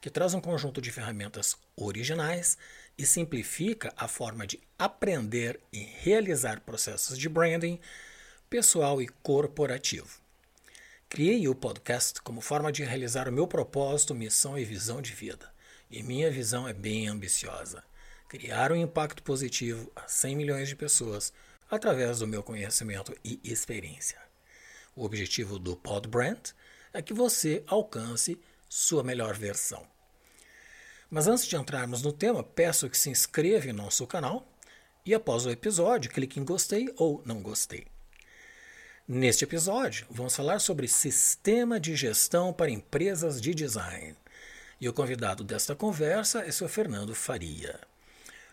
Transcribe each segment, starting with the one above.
que traz um conjunto de ferramentas originais e simplifica a forma de aprender e realizar processos de branding pessoal e corporativo. Criei o podcast como forma de realizar o meu propósito, missão e visão de vida. E minha visão é bem ambiciosa: criar um impacto positivo a 100 milhões de pessoas através do meu conhecimento e experiência. O objetivo do Podbrand é que você alcance sua melhor versão. Mas antes de entrarmos no tema, peço que se inscreva em nosso canal e após o episódio clique em gostei ou não gostei. Neste episódio, vamos falar sobre sistema de gestão para empresas de design. E o convidado desta conversa é o Fernando Faria.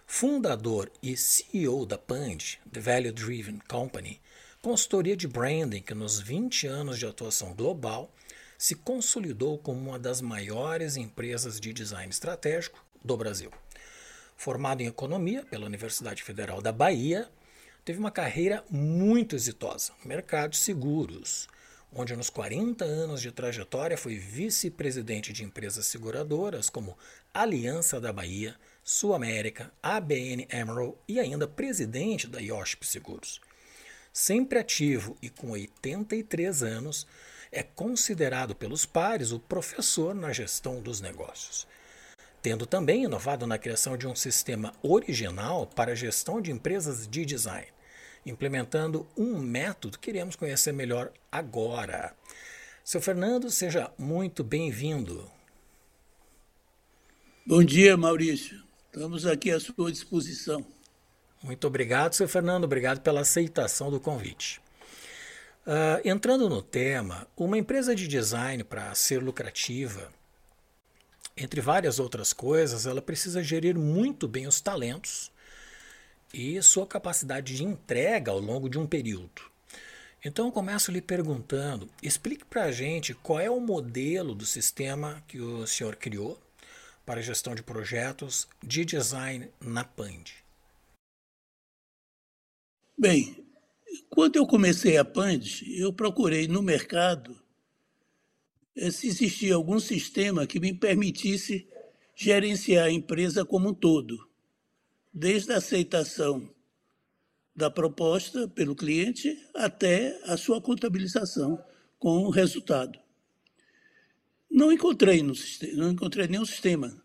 Fundador e CEO da Pand, The Value Driven Company, consultoria de branding que nos 20 anos de atuação global se consolidou como uma das maiores empresas de design estratégico do Brasil. Formado em economia pela Universidade Federal da Bahia, teve uma carreira muito exitosa no mercado de seguros, onde nos 40 anos de trajetória foi vice-presidente de empresas seguradoras como Aliança da Bahia, Sul América, ABN Emerald e ainda presidente da IOSP Seguros. Sempre ativo e com 83 anos, é considerado pelos pares o professor na gestão dos negócios. Tendo também inovado na criação de um sistema original para a gestão de empresas de design, implementando um método que queremos conhecer melhor agora. Seu Fernando, seja muito bem-vindo. Bom dia, Maurício. Estamos aqui à sua disposição. Muito obrigado, seu Fernando. Obrigado pela aceitação do convite. Uh, entrando no tema, uma empresa de design, para ser lucrativa, entre várias outras coisas, ela precisa gerir muito bem os talentos e sua capacidade de entrega ao longo de um período. Então eu começo lhe perguntando: explique para a gente qual é o modelo do sistema que o senhor criou para gestão de projetos de design na Pand. Bem, quando eu comecei a Pand, eu procurei no mercado eh, se existia algum sistema que me permitisse gerenciar a empresa como um todo, desde a aceitação da proposta pelo cliente até a sua contabilização com o resultado. Não encontrei no não encontrei nenhum sistema.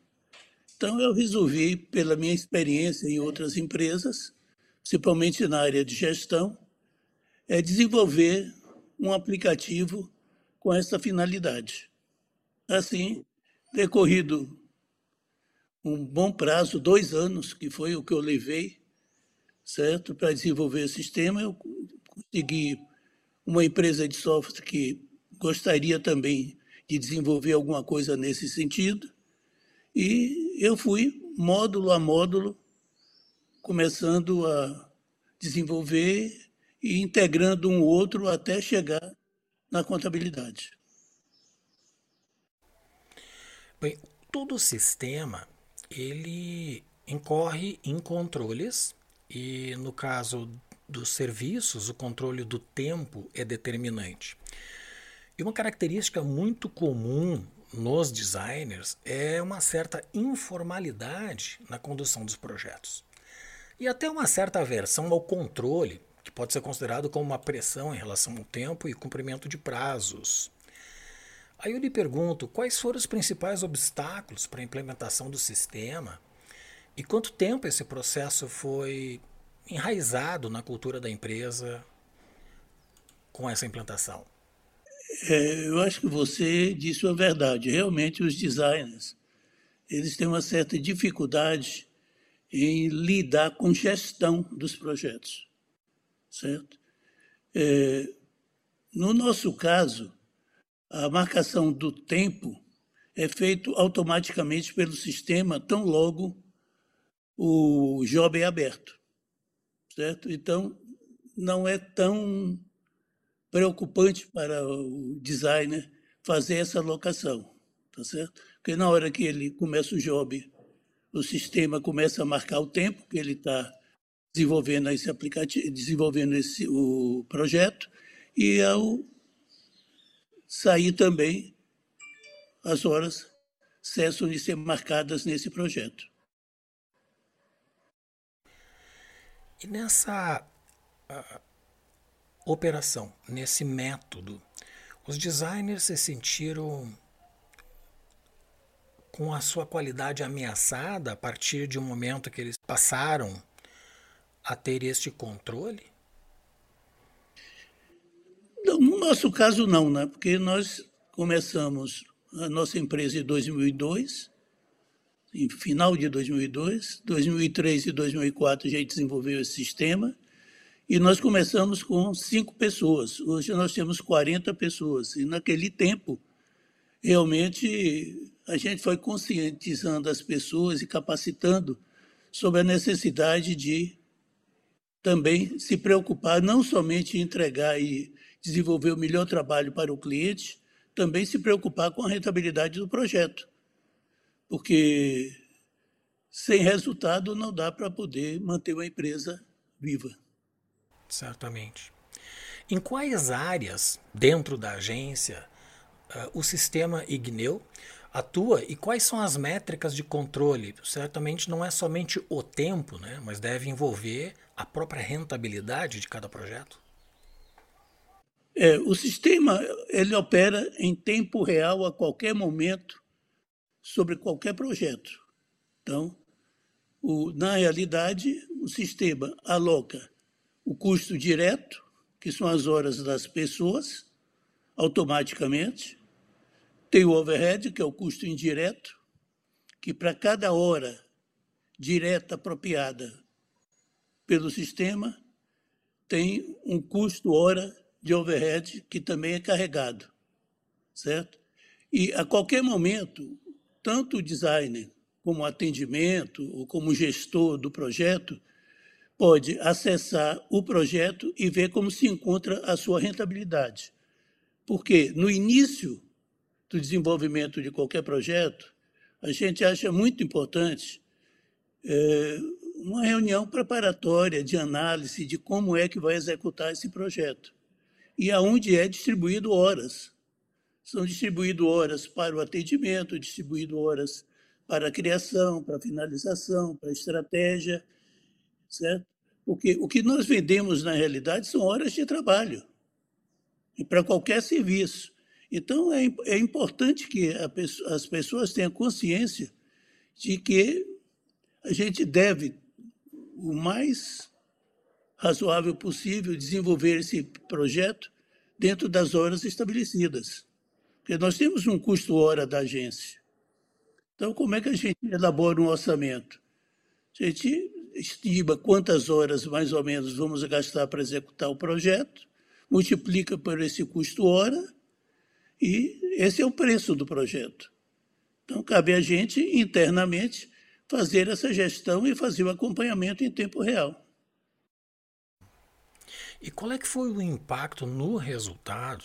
Então eu resolvi, pela minha experiência em outras empresas, principalmente na área de gestão, é desenvolver um aplicativo com essa finalidade. Assim, decorrido um bom prazo, dois anos, que foi o que eu levei, certo, para desenvolver o sistema, eu consegui uma empresa de software que gostaria também de desenvolver alguma coisa nesse sentido, e eu fui módulo a módulo, começando a desenvolver e integrando um outro até chegar na contabilidade. Bem, todo sistema ele incorre em controles e no caso dos serviços, o controle do tempo é determinante. E uma característica muito comum nos designers é uma certa informalidade na condução dos projetos. E até uma certa aversão ao controle que pode ser considerado como uma pressão em relação ao tempo e cumprimento de prazos. Aí eu lhe pergunto quais foram os principais obstáculos para a implementação do sistema e quanto tempo esse processo foi enraizado na cultura da empresa com essa implantação? É, eu acho que você disse a verdade. Realmente, os designers eles têm uma certa dificuldade em lidar com gestão dos projetos certo? É, no nosso caso, a marcação do tempo é feito automaticamente pelo sistema tão logo o job é aberto, certo? Então, não é tão preocupante para o designer fazer essa alocação, tá certo? Porque na hora que ele começa o job, o sistema começa a marcar o tempo que ele está desenvolvendo esse aplicativo, desenvolvendo esse, o projeto, e ao sair também as horas cessam de ser marcadas nesse projeto. E nessa uh, operação, nesse método, os designers se sentiram com a sua qualidade ameaçada a partir de um momento que eles passaram a ter este controle? No nosso caso, não, né? porque nós começamos a nossa empresa em 2002, em final de 2002, 2003 e 2004 a gente desenvolveu esse sistema e nós começamos com cinco pessoas. Hoje nós temos 40 pessoas e naquele tempo realmente a gente foi conscientizando as pessoas e capacitando sobre a necessidade de também se preocupar não somente em entregar e desenvolver o melhor trabalho para o cliente, também se preocupar com a rentabilidade do projeto. Porque sem resultado não dá para poder manter uma empresa viva. Certamente. Em quais áreas dentro da agência uh, o sistema Igneu atua e quais são as métricas de controle? Certamente não é somente o tempo, né, mas deve envolver a própria rentabilidade de cada projeto. É, o sistema ele opera em tempo real a qualquer momento sobre qualquer projeto. Então, o, na realidade, o sistema aloca o custo direto, que são as horas das pessoas, automaticamente. Tem o overhead, que é o custo indireto, que para cada hora direta apropriada pelo sistema, tem um custo hora de overhead que também é carregado, certo? E a qualquer momento, tanto o designer como atendimento ou como gestor do projeto pode acessar o projeto e ver como se encontra a sua rentabilidade. Porque no início do desenvolvimento de qualquer projeto, a gente acha muito importante é, uma reunião preparatória de análise de como é que vai executar esse projeto e aonde é distribuído horas. São distribuído horas para o atendimento, distribuído horas para a criação, para a finalização, para a estratégia, certo? Porque o que nós vendemos na realidade são horas de trabalho e para qualquer serviço. Então é, é importante que pessoa, as pessoas tenham consciência de que a gente deve o mais razoável possível desenvolver esse projeto dentro das horas estabelecidas. Porque nós temos um custo hora da agência. Então, como é que a gente elabora um orçamento? A gente estima quantas horas mais ou menos vamos gastar para executar o projeto, multiplica por esse custo hora e esse é o preço do projeto. Então, cabe a gente internamente fazer essa gestão e fazer o acompanhamento em tempo real. E qual é que foi o impacto no resultado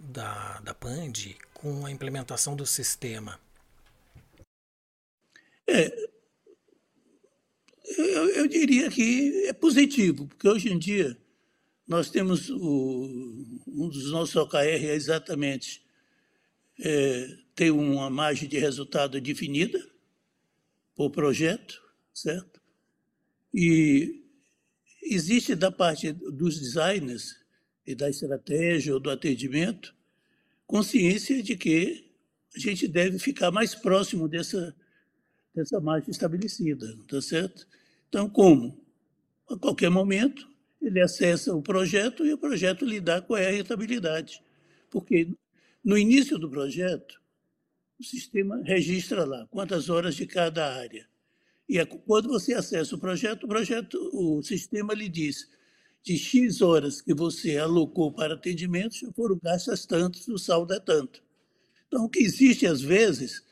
da, da PAND com a implementação do sistema? É, eu, eu, diria que é positivo, porque hoje em dia nós temos o, um dos nossos OKR é exatamente é, ter uma margem de resultado definida por projeto, certo? E existe da parte dos designers e da estratégia ou do atendimento consciência de que a gente deve ficar mais próximo dessa, dessa margem estabelecida, tá certo? Então, como? A qualquer momento, ele acessa o projeto e o projeto lhe dá qual é a rentabilidade. Porque no início do projeto, o sistema registra lá quantas horas de cada área. E é quando você acessa o projeto, o projeto, o sistema lhe diz de X horas que você alocou para atendimentos, foram gastas tantos, o saldo é tanto. Então, o que existe às vezes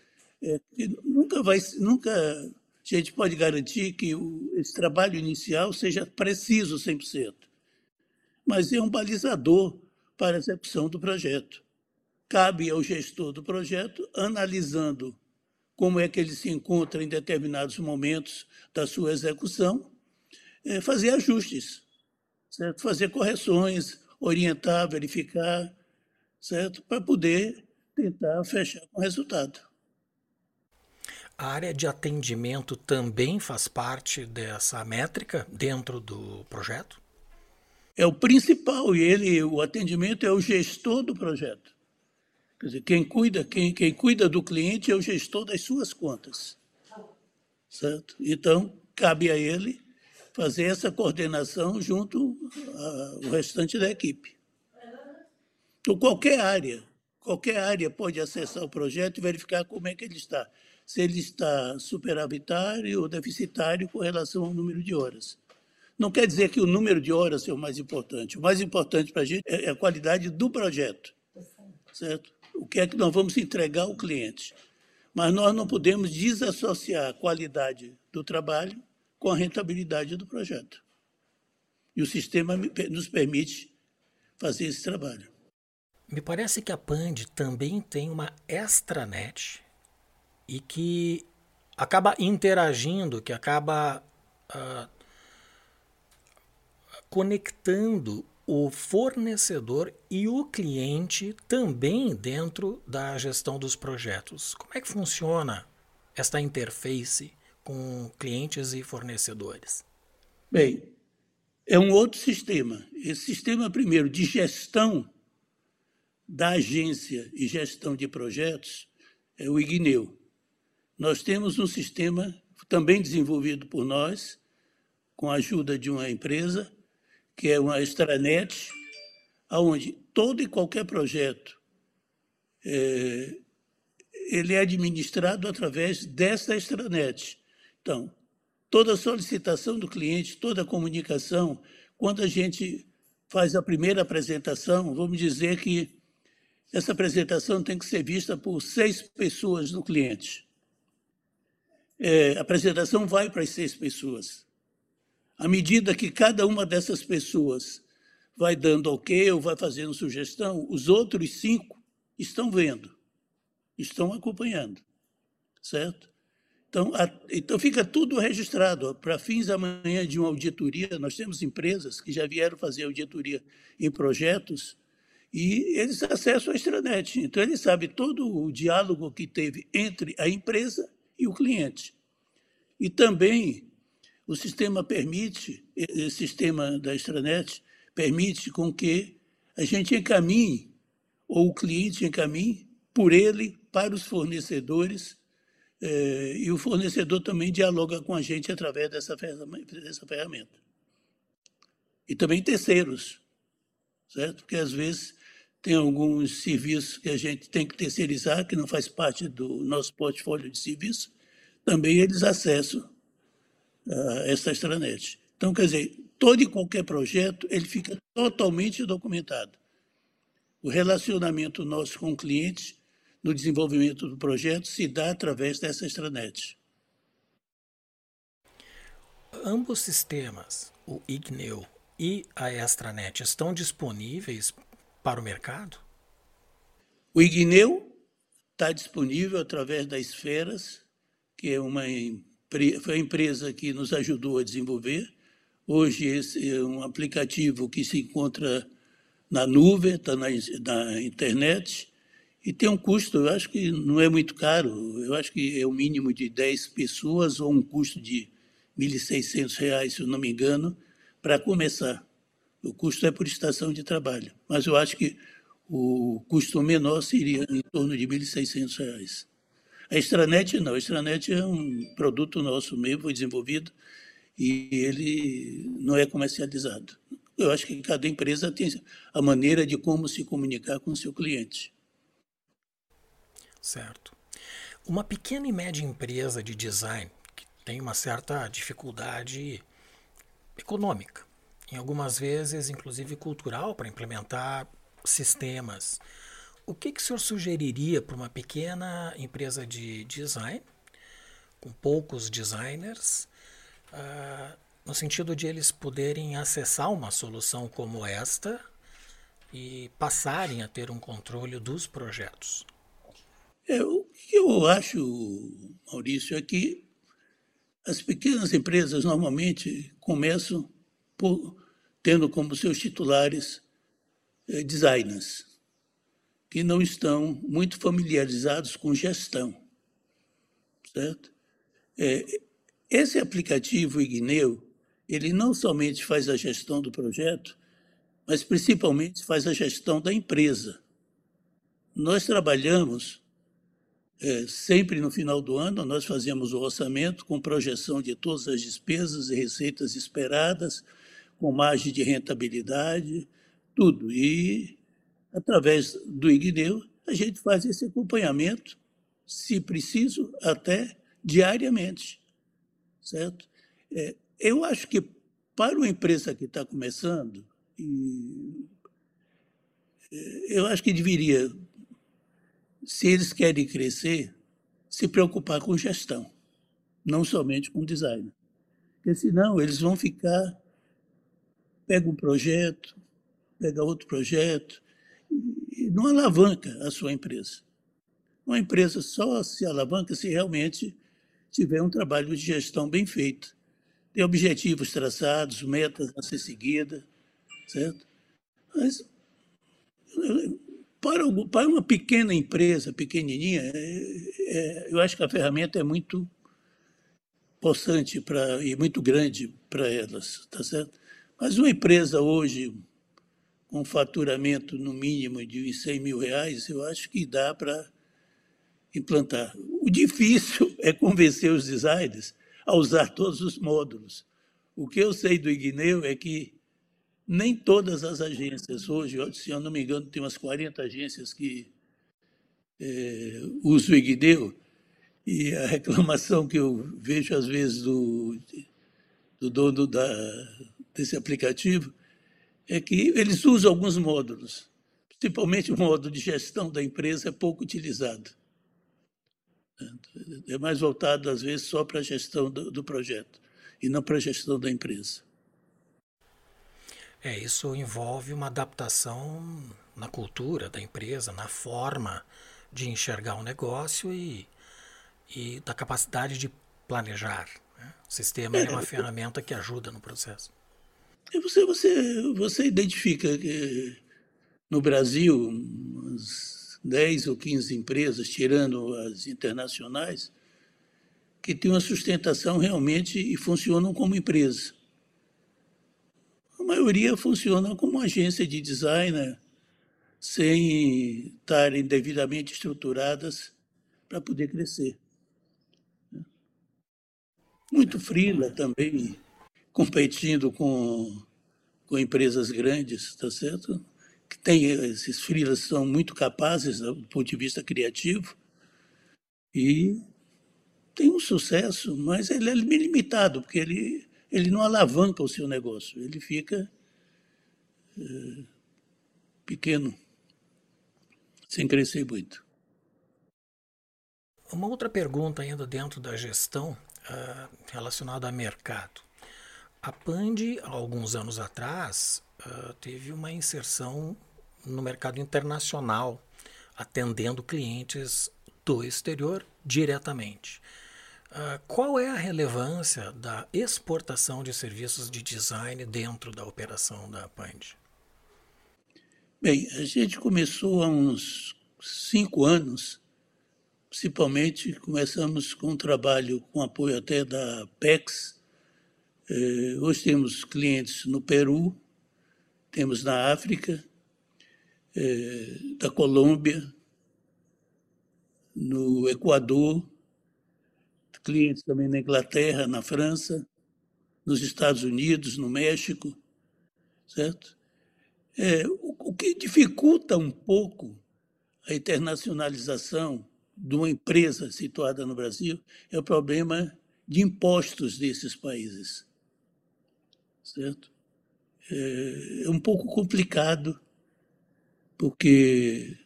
é que nunca vai, nunca a gente pode garantir que o, esse trabalho inicial seja preciso 100%, mas é um balizador para a execução do projeto. Cabe ao gestor do projeto, analisando como é que ele se encontra em determinados momentos da sua execução, é, fazer ajustes, certo? fazer correções, orientar, verificar, certo? Para poder tentar fechar com resultado. A área de atendimento também faz parte dessa métrica dentro do projeto? É o principal e ele, o atendimento é o gestor do projeto. Quer dizer, quem cuida, quem, quem cuida do cliente é o gestor das suas contas. Certo? Então, cabe a ele fazer essa coordenação junto ao restante da equipe. Então, qualquer área, qualquer área pode acessar o projeto e verificar como é que ele está. Se ele está superavitário ou deficitário com relação ao número de horas. Não quer dizer que o número de horas é o mais importante. O mais importante para a gente é a qualidade do projeto. Certo? O que é que nós vamos entregar ao cliente. Mas nós não podemos desassociar a qualidade do trabalho com a rentabilidade do projeto. E o sistema nos permite fazer esse trabalho. Me parece que a Pand também tem uma extranet e que acaba interagindo, que acaba uh, conectando o fornecedor e o cliente também dentro da gestão dos projetos. Como é que funciona esta interface com clientes e fornecedores? Bem, é um outro sistema. Esse sistema, primeiro, de gestão da agência e gestão de projetos é o IGNEU. Nós temos um sistema também desenvolvido por nós, com a ajuda de uma empresa, que é uma extranet, onde todo e qualquer projeto é, ele é administrado através dessa extranet. Então, toda solicitação do cliente, toda comunicação, quando a gente faz a primeira apresentação, vamos dizer que essa apresentação tem que ser vista por seis pessoas no cliente. É, a apresentação vai para as seis pessoas. À medida que cada uma dessas pessoas vai dando ok ou vai fazendo sugestão, os outros cinco estão vendo, estão acompanhando, certo? Então, a, então fica tudo registrado. Para fins amanhã de uma auditoria, nós temos empresas que já vieram fazer auditoria em projetos e eles acessam a extranet. Então, ele sabe todo o diálogo que teve entre a empresa e o cliente. E também o sistema permite, esse sistema da extranet permite com que a gente encaminhe, ou o cliente encaminhe, por ele para os fornecedores é, e o fornecedor também dialoga com a gente através dessa dessa ferramenta. E também terceiros, certo? Porque às vezes tem alguns serviços que a gente tem que terceirizar, que não faz parte do nosso portfólio de serviço, também eles acessam uh, essa extranet. Então, quer dizer, todo e qualquer projeto, ele fica totalmente documentado. O relacionamento nosso com o cliente no desenvolvimento do projeto se dá através dessa extranet. Ambos sistemas, o IGNEU e a extranet, estão disponíveis para o mercado? O IGNEU está disponível através da Esferas, que é uma foi a empresa que nos ajudou a desenvolver. Hoje esse é um aplicativo que se encontra na nuvem, está na, na internet, e tem um custo, eu acho que não é muito caro, eu acho que é o um mínimo de 10 pessoas ou um custo de R$ 1.600, se eu não me engano, para começar. O custo é por estação de trabalho, mas eu acho que o custo menor seria em torno de R$ 1.600. A Extranet não, a Extranet é um produto nosso mesmo, foi desenvolvido e ele não é comercializado. Eu acho que cada empresa tem a maneira de como se comunicar com o seu cliente. Certo. Uma pequena e média empresa de design que tem uma certa dificuldade econômica, em algumas vezes inclusive cultural para implementar sistemas. o que, que o senhor sugeriria para uma pequena empresa de design, com poucos designers, uh, no sentido de eles poderem acessar uma solução como esta e passarem a ter um controle dos projetos? É, o que eu acho, Maurício, é que as pequenas empresas normalmente começam por, tendo como seus titulares eh, designers, que não estão muito familiarizados com gestão. Certo? É, esse aplicativo Igneu, ele não somente faz a gestão do projeto, mas principalmente faz a gestão da empresa. Nós trabalhamos é, sempre no final do ano, nós fazemos o orçamento com projeção de todas as despesas e receitas esperadas, com margem de rentabilidade, tudo. E, através do Igneu, a gente faz esse acompanhamento, se preciso, até diariamente. Certo? É, eu acho que para uma empresa que está começando, é, eu acho que deveria, se eles querem crescer, se preocupar com gestão, não somente com design. Porque senão eles vão ficar, pega um projeto, pega outro projeto, e não alavanca a sua empresa. Uma empresa só se alavanca se realmente tiver um trabalho de gestão bem feito. Tem objetivos traçados, metas a ser seguidas, certo? Mas para, para uma pequena empresa, pequenininha, é, é, eu acho que a ferramenta é muito possante pra, e muito grande para elas, tá certo? Mas uma empresa hoje com faturamento no mínimo de 100 mil reais, eu acho que dá para implantar. O difícil é convencer os designers a usar todos os módulos. O que eu sei do Igneu é que nem todas as agências hoje, se eu não me engano, tem umas 40 agências que é, usam o Igneu, e a reclamação que eu vejo às vezes do, do dono da, desse aplicativo é que eles usam alguns módulos, principalmente o módulo de gestão da empresa é pouco utilizado. É mais voltado, às vezes, só para a gestão do, do projeto e não para a gestão da empresa. É, isso envolve uma adaptação na cultura da empresa, na forma de enxergar o negócio e, e da capacidade de planejar. Né? O sistema é, é uma ferramenta que ajuda no processo. Você, você, você identifica que no Brasil, umas 10 ou 15 empresas, tirando as internacionais, que têm uma sustentação realmente e funcionam como empresa. A maioria funciona como agência de design, sem estarem devidamente estruturadas para poder crescer. Muito frila também, competindo com, com empresas grandes, está certo? que tem esses freelas são muito capazes do ponto de vista criativo e tem um sucesso, mas ele é limitado, porque ele, ele não alavanca o seu negócio, ele fica é, pequeno, sem crescer muito. Uma outra pergunta ainda dentro da gestão uh, relacionada a mercado. A Pand, há alguns anos atrás, uh, teve uma inserção no mercado internacional, atendendo clientes do exterior diretamente. Uh, qual é a relevância da exportação de serviços de design dentro da operação da Pand? Bem, a gente começou há uns cinco anos, principalmente começamos com um trabalho com apoio até da PEX. Eh, hoje temos clientes no Peru, temos na África, é, da Colômbia, no Equador, clientes também na Inglaterra, na França, nos Estados Unidos, no México, certo? É, o, o que dificulta um pouco a internacionalização de uma empresa situada no Brasil é o problema de impostos desses países, certo? é, é um pouco complicado, porque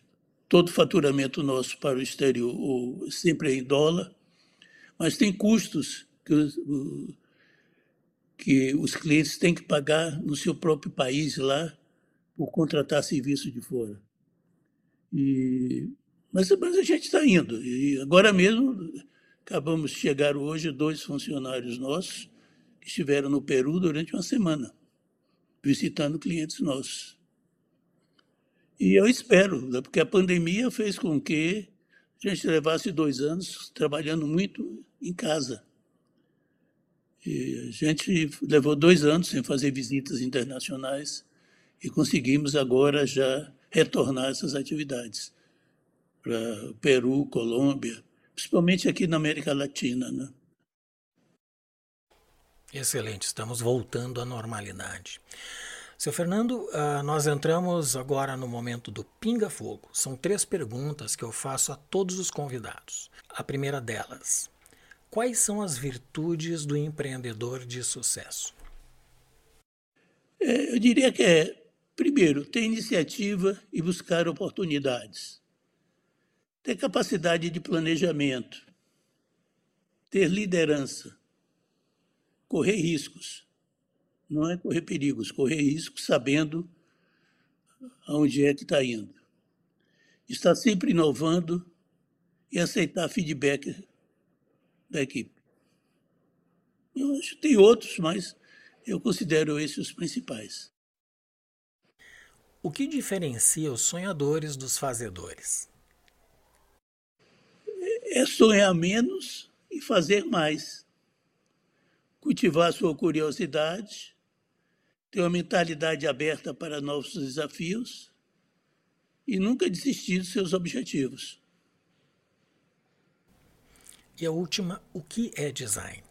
todo faturamento nosso para o exterior sempre é em dólar, mas tem custos que os, que os clientes têm que pagar no seu próprio país lá por contratar serviço de fora. E, mas, mas a gente está indo. E agora mesmo acabamos de chegar hoje dois funcionários nossos estiveram no Peru durante uma semana, visitando clientes nossos. E eu espero, né, porque a pandemia fez com que a gente levasse dois anos trabalhando muito em casa. E a gente levou dois anos sem fazer visitas internacionais e conseguimos agora já retornar essas atividades para Peru, Colômbia, principalmente aqui na América Latina. Né? Excelente, estamos voltando à normalidade. Seu Fernando, uh, nós entramos agora no momento do Pinga Fogo. São três perguntas que eu faço a todos os convidados. A primeira delas: Quais são as virtudes do empreendedor de sucesso? É, eu diria que é, primeiro, ter iniciativa e buscar oportunidades, ter capacidade de planejamento, ter liderança, correr riscos não é correr perigos, correr riscos sabendo aonde é que está indo. Estar sempre inovando e aceitar feedback da equipe. Eu acho que tem outros, mas eu considero esses os principais. O que diferencia os sonhadores dos fazedores? É sonhar menos e fazer mais. Cultivar sua curiosidade, ter uma mentalidade aberta para novos desafios e nunca desistir dos seus objetivos. E a última, o que é design?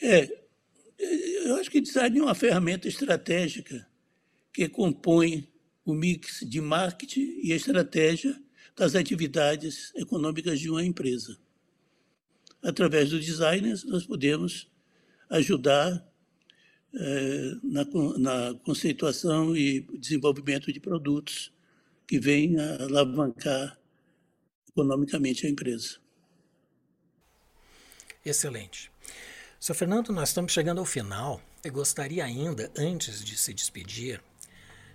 É, eu acho que design é uma ferramenta estratégica que compõe o mix de marketing e estratégia das atividades econômicas de uma empresa. Através do design, nós podemos ajudar é, na, na conceituação e desenvolvimento de produtos que vêm a alavancar economicamente a empresa. Excelente. Seu Fernando, nós estamos chegando ao final. Eu gostaria ainda, antes de se despedir,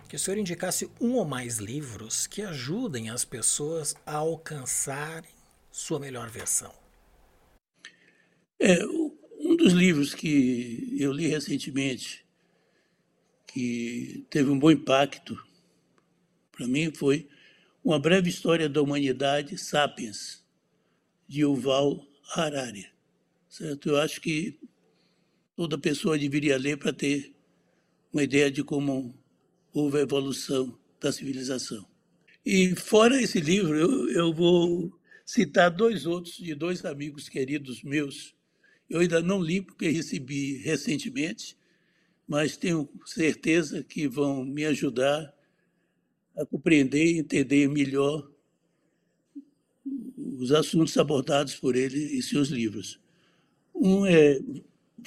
que o senhor indicasse um ou mais livros que ajudem as pessoas a alcançarem sua melhor versão. É, um dos livros que eu li recentemente, que teve um bom impacto para mim, foi Uma Breve História da Humanidade, Sapiens, de Yuval Harari. Certo? Eu acho que toda pessoa deveria ler para ter uma ideia de como houve a evolução da civilização. E fora esse livro, eu, eu vou citar dois outros de dois amigos queridos meus, eu ainda não li porque recebi recentemente, mas tenho certeza que vão me ajudar a compreender e entender melhor os assuntos abordados por ele em seus livros. Um é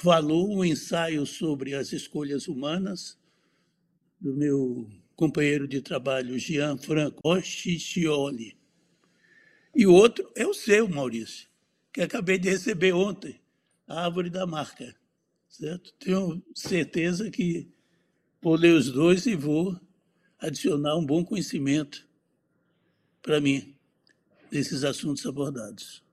Valor, um ensaio sobre as escolhas humanas, do meu companheiro de trabalho, Gianfranco Ciccioli. E o outro é o seu, Maurício, que acabei de receber ontem, a árvore da marca, certo? Tenho certeza que vou ler os dois e vou adicionar um bom conhecimento para mim desses assuntos abordados.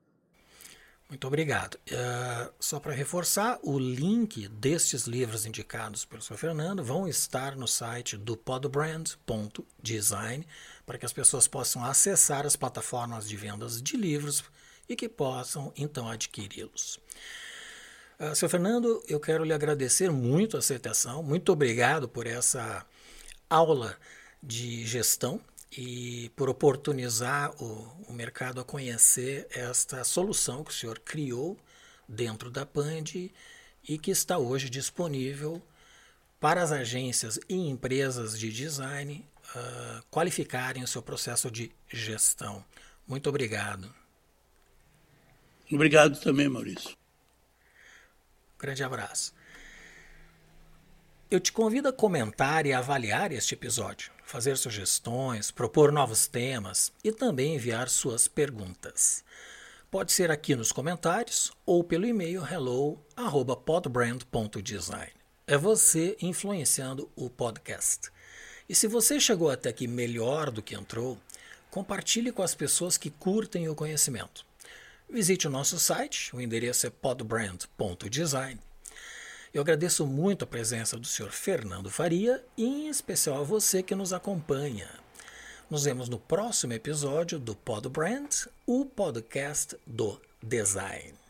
Muito obrigado. Uh, só para reforçar, o link destes livros indicados pelo Sr. Fernando vão estar no site do podbrand.design para que as pessoas possam acessar as plataformas de vendas de livros e que possam então adquiri-los. Uh, seu Fernando, eu quero lhe agradecer muito a aceitação, muito obrigado por essa aula de gestão e por oportunizar o, o mercado a conhecer esta solução que o senhor criou dentro da Pand e que está hoje disponível para as agências e empresas de design uh, qualificarem o seu processo de gestão. Muito obrigado. Obrigado também, Maurício. Grande abraço. Eu te convido a comentar e avaliar este episódio, fazer sugestões, propor novos temas e também enviar suas perguntas. Pode ser aqui nos comentários ou pelo e-mail hello@podbrand.design. É você influenciando o podcast. E se você chegou até aqui melhor do que entrou, compartilhe com as pessoas que curtem o conhecimento. Visite o nosso site, o endereço é podbrand.design eu agradeço muito a presença do Sr. Fernando Faria e em especial a você que nos acompanha. Nos vemos no próximo episódio do Pod Brand, o podcast do design.